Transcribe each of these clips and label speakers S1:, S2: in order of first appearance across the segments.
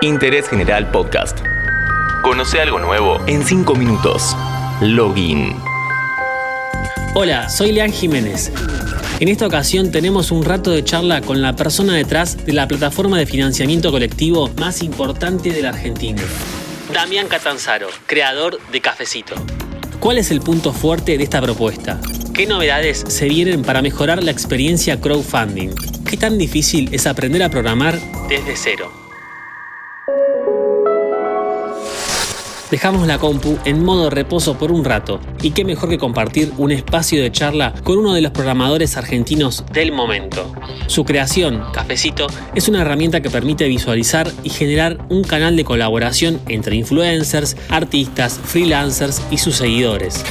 S1: Interés General Podcast. Conoce algo nuevo en 5 minutos. Login.
S2: Hola, soy Leán Jiménez. En esta ocasión tenemos un rato de charla con la persona detrás de la plataforma de financiamiento colectivo más importante de la Argentina. Damián Catanzaro, creador de Cafecito. ¿Cuál es el punto fuerte de esta propuesta? ¿Qué novedades se vienen para mejorar la experiencia crowdfunding? ¿Qué tan difícil es aprender a programar desde cero? Dejamos la compu en modo reposo por un rato, y qué mejor que compartir un espacio de charla con uno de los programadores argentinos del momento. Su creación, Cafecito, es una herramienta que permite visualizar y generar un canal de colaboración entre influencers, artistas, freelancers y sus seguidores.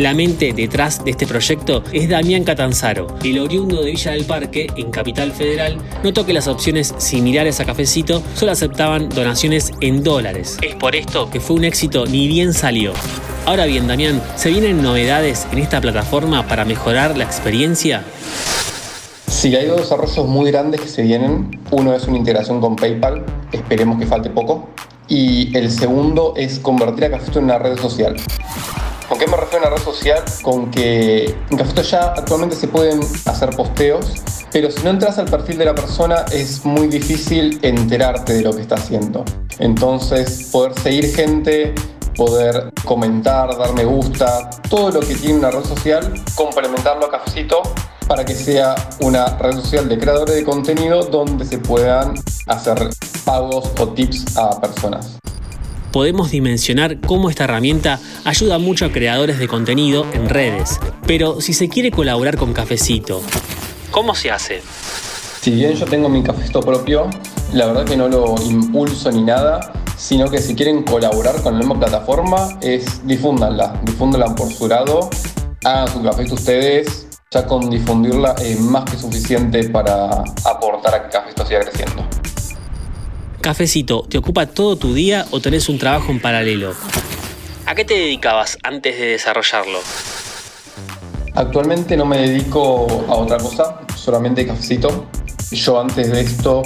S2: La mente detrás de este proyecto es Damián Catanzaro. El oriundo de Villa del Parque, en Capital Federal, notó que las opciones similares a Cafecito solo aceptaban donaciones en dólares. Es por esto que fue un éxito ni bien salió. Ahora bien, Damián, ¿se vienen novedades en esta plataforma para mejorar la experiencia?
S3: Sí, hay dos desarrollos muy grandes que se vienen. Uno es una integración con PayPal, esperemos que falte poco. Y el segundo es convertir a Cafecito en una red social. ¿Con qué me refiero a una red social? Con que en Cafeto ya actualmente se pueden hacer posteos, pero si no entras al perfil de la persona es muy difícil enterarte de lo que está haciendo. Entonces, poder seguir gente, poder comentar, dar me gusta, todo lo que tiene una red social, complementarlo a Cafecito para que sea una red social de creadores de contenido donde se puedan hacer pagos o tips a personas
S2: podemos dimensionar cómo esta herramienta ayuda mucho a creadores de contenido en redes. Pero si se quiere colaborar con Cafecito, ¿cómo se hace?
S3: Si bien yo tengo mi cafecito propio, la verdad que no lo impulso ni nada, sino que si quieren colaborar con la misma plataforma, es difúndanla, difúndanla por su lado, hagan su cafecito ustedes, ya con difundirla es más que suficiente para aportar a que Cafecito siga creciendo.
S2: Cafecito, ¿te ocupa todo tu día o tenés un trabajo en paralelo? ¿A qué te dedicabas antes de desarrollarlo?
S3: Actualmente no me dedico a otra cosa, solamente cafecito. Yo antes de esto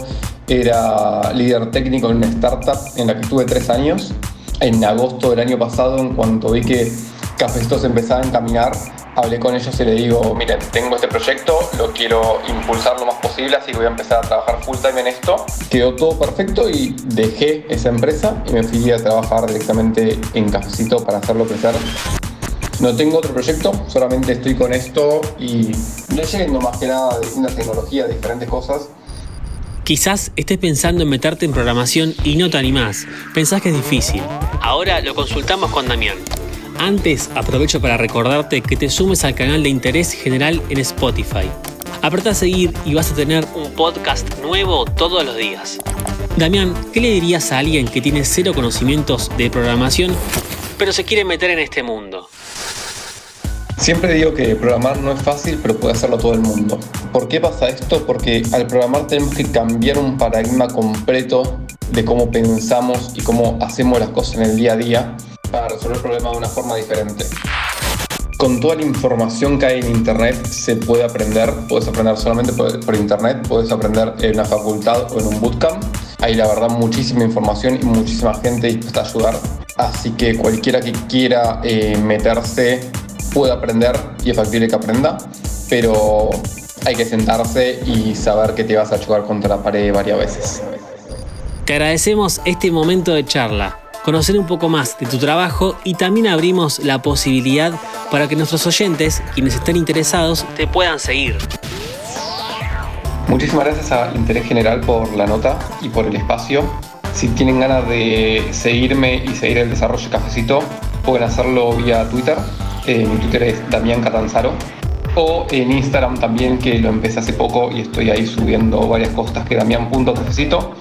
S3: era líder técnico en una startup en la que estuve tres años. En agosto del año pasado, en cuanto vi que Cafecito se empezaba a encaminar, hablé con ellos y le digo, miren, tengo este proyecto, lo quiero impulsar lo más posible, así que voy a empezar a trabajar full time en esto. Quedó todo perfecto y dejé esa empresa y me fui a trabajar directamente en Cafecito para hacerlo crecer. No tengo otro proyecto, solamente estoy con esto y leyendo más que nada de distintas tecnologías, diferentes cosas.
S2: Quizás estés pensando en meterte en programación y no te animás. Pensás que es difícil. Ahora lo consultamos con Damián. Antes, aprovecho para recordarte que te sumes al canal de interés general en Spotify. Apreta a seguir y vas a tener un podcast nuevo todos los días. Damián, ¿qué le dirías a alguien que tiene cero conocimientos de programación, pero se quiere meter en este mundo?
S3: Siempre digo que programar no es fácil, pero puede hacerlo todo el mundo. ¿Por qué pasa esto? Porque al programar tenemos que cambiar un paradigma completo de cómo pensamos y cómo hacemos las cosas en el día a día para resolver el problema de una forma diferente. Con toda la información que hay en Internet se puede aprender, puedes aprender solamente por, Internet, puedes aprender en una facultad o en un bootcamp. Hay la verdad muchísima información y muchísima gente dispuesta a ayudar. Así que cualquiera que quiera eh, meterse puede aprender y es factible que aprenda, pero hay que sentarse y saber que te vas a chocar contra la pared varias veces.
S2: Te agradecemos este momento de charla conocer un poco más de tu trabajo y también abrimos la posibilidad para que nuestros oyentes, quienes estén interesados, te puedan seguir.
S3: Muchísimas gracias a Interés General por la nota y por el espacio. Si tienen ganas de seguirme y seguir el desarrollo de Cafecito, pueden hacerlo vía Twitter. Eh, mi Twitter es Damián Catanzaro. O en Instagram también, que lo empecé hace poco y estoy ahí subiendo varias cosas que Damián.cafecito.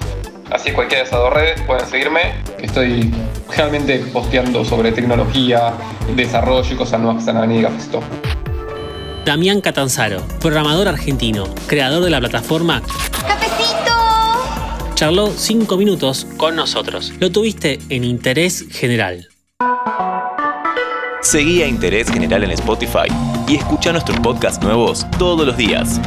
S3: Así cualquiera de esas dos redes pueden seguirme. Estoy realmente posteando sobre tecnología, desarrollo y cosas nuevas que están Avenida Cafecito.
S2: Damián Catanzaro, programador argentino, creador de la plataforma
S4: ¡Cafecito!
S2: Charló cinco minutos con nosotros. Lo tuviste en Interés General.
S1: Seguí a Interés General en Spotify y escucha nuestros podcasts nuevos todos los días.